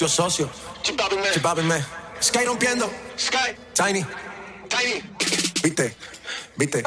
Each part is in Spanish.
negocio socio. Chipapi me. Sky rompiendo. Sky. Tiny. Tiny. Viste. Viste.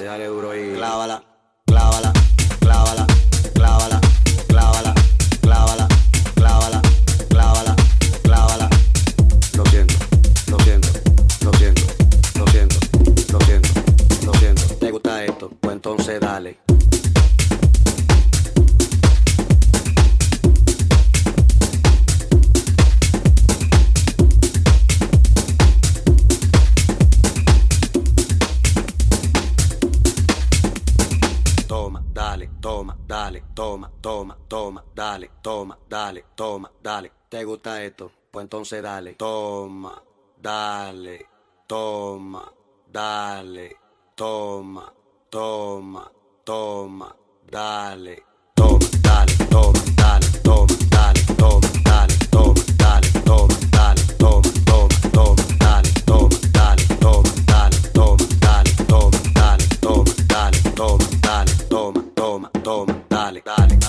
se sale toma, dale, toma, dale, toma, dale. ¿Te gusta esto? Pues entonces dale, toma, dale, toma, dale, toma, toma, toma, dale, toma, dale, toma, dale, toma, dale, toma, dale, toma, dale, toma, dale, toma, toma, toma, dale, toma, dale, toma, dale, toma, dale, toma, dale, toma, dale, toma, dale, toma, toma, toma, dale, dale.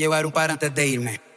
llevar un par antes de irme.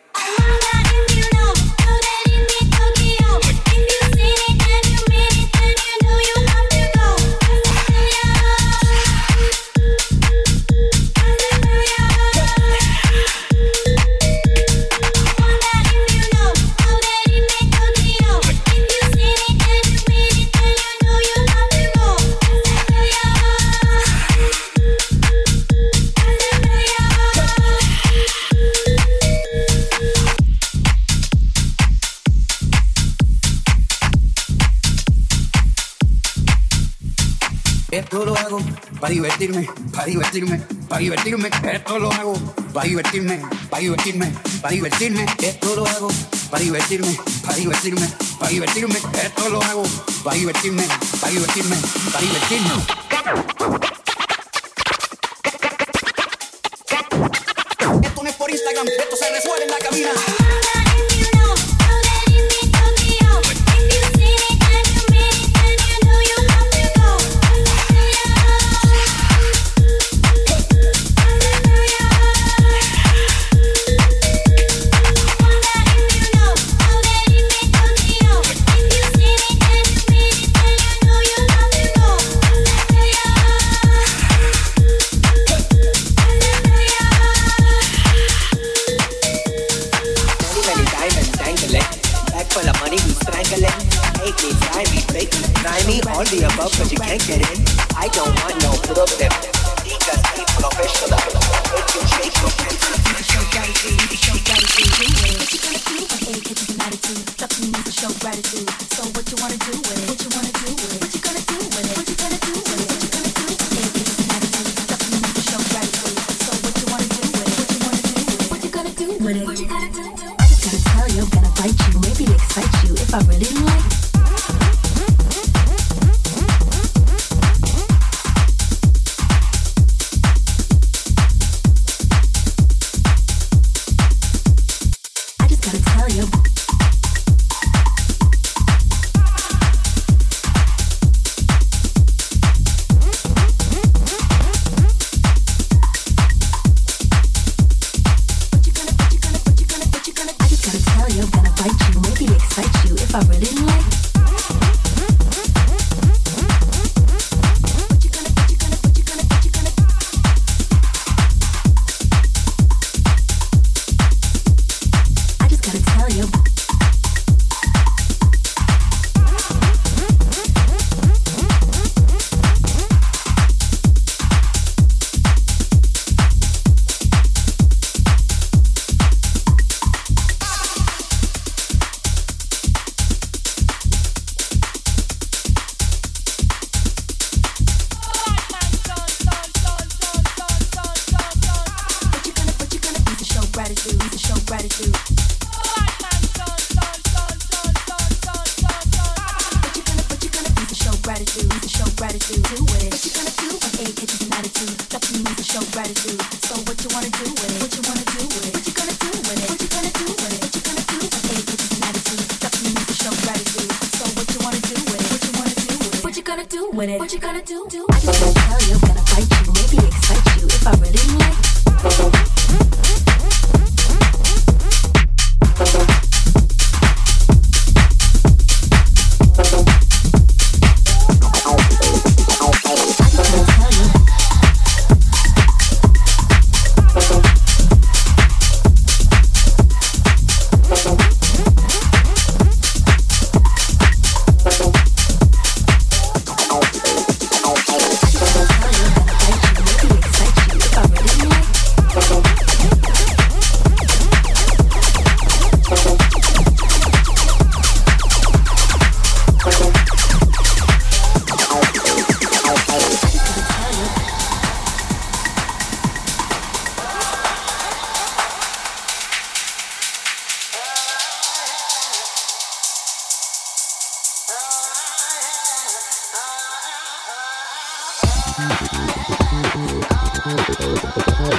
divertirme, para divertirme, para divertirme, esto lo hago, para divertirme, para divertirme, para divertirme, esto lo hago, para divertirme, para divertirme, para divertirme, esto lo hago, para divertirme, para divertirme, para divertirme. Esto no es por Instagram, esto se resuelve en la cabina.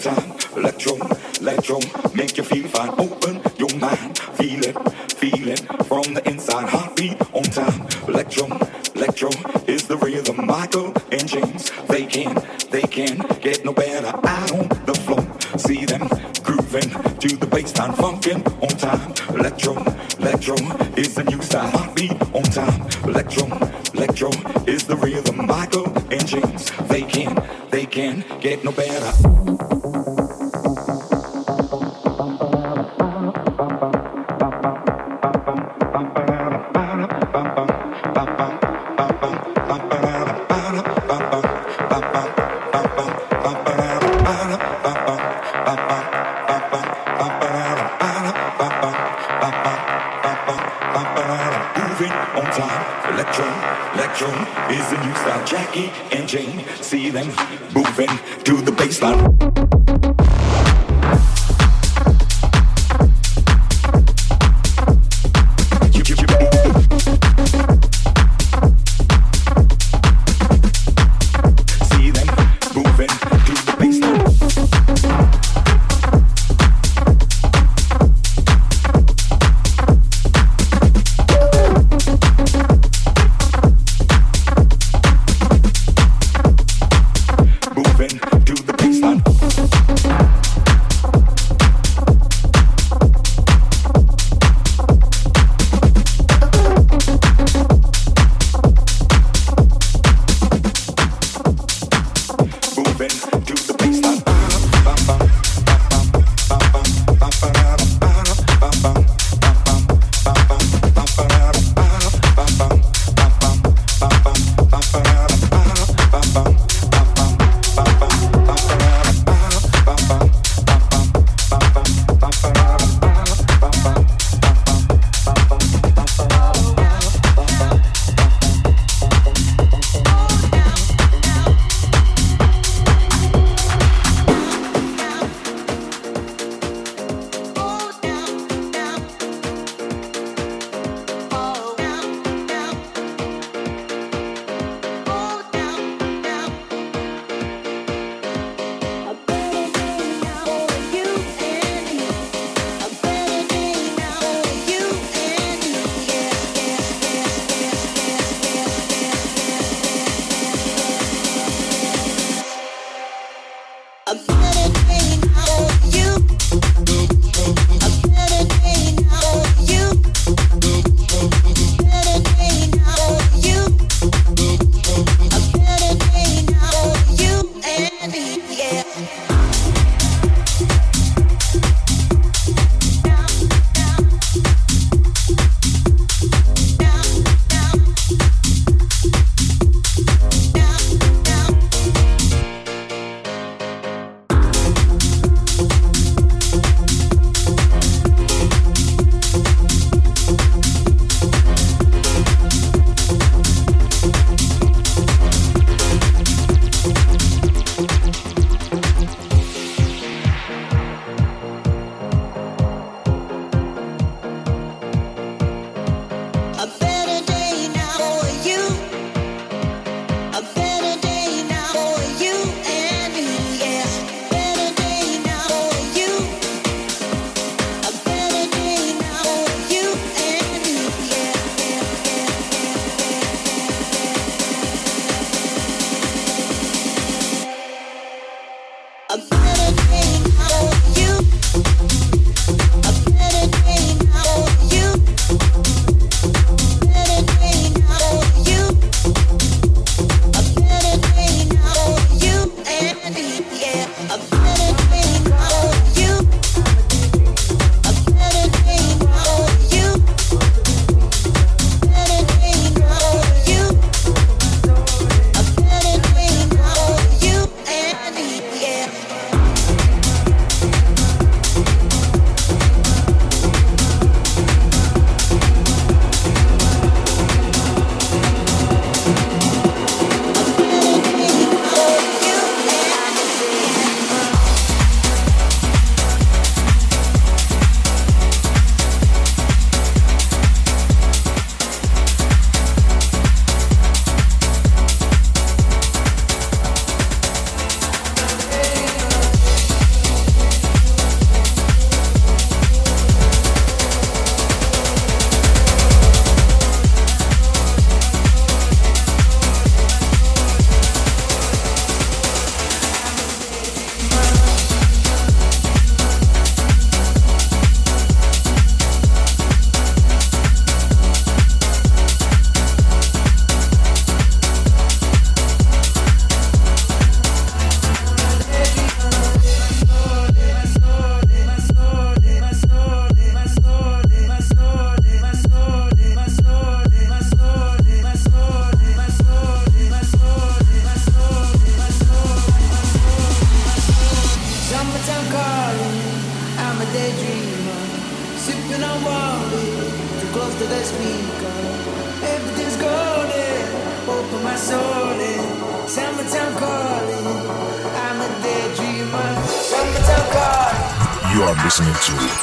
time. Let your, make you feel fine. Open your mind, feel it, feel it from the inside. Heartbeat on time. Let your, is the rhythm. Michael and James, they can, they can get no better. Out on the floor, see them grooving to the baseline, funkin' on time. Let your, is the new style. Heartbeat on time.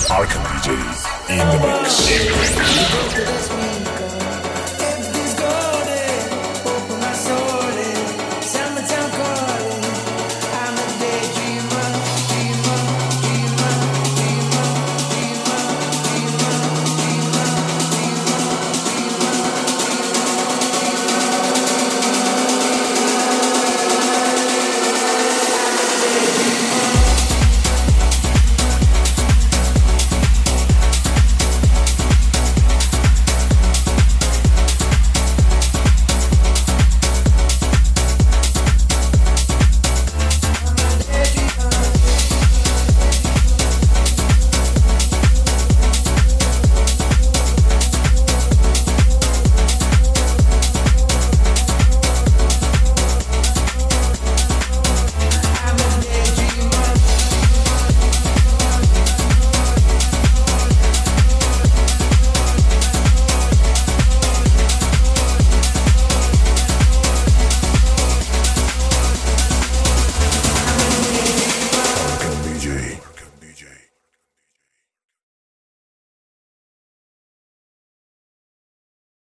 Arkham DJ in the mix.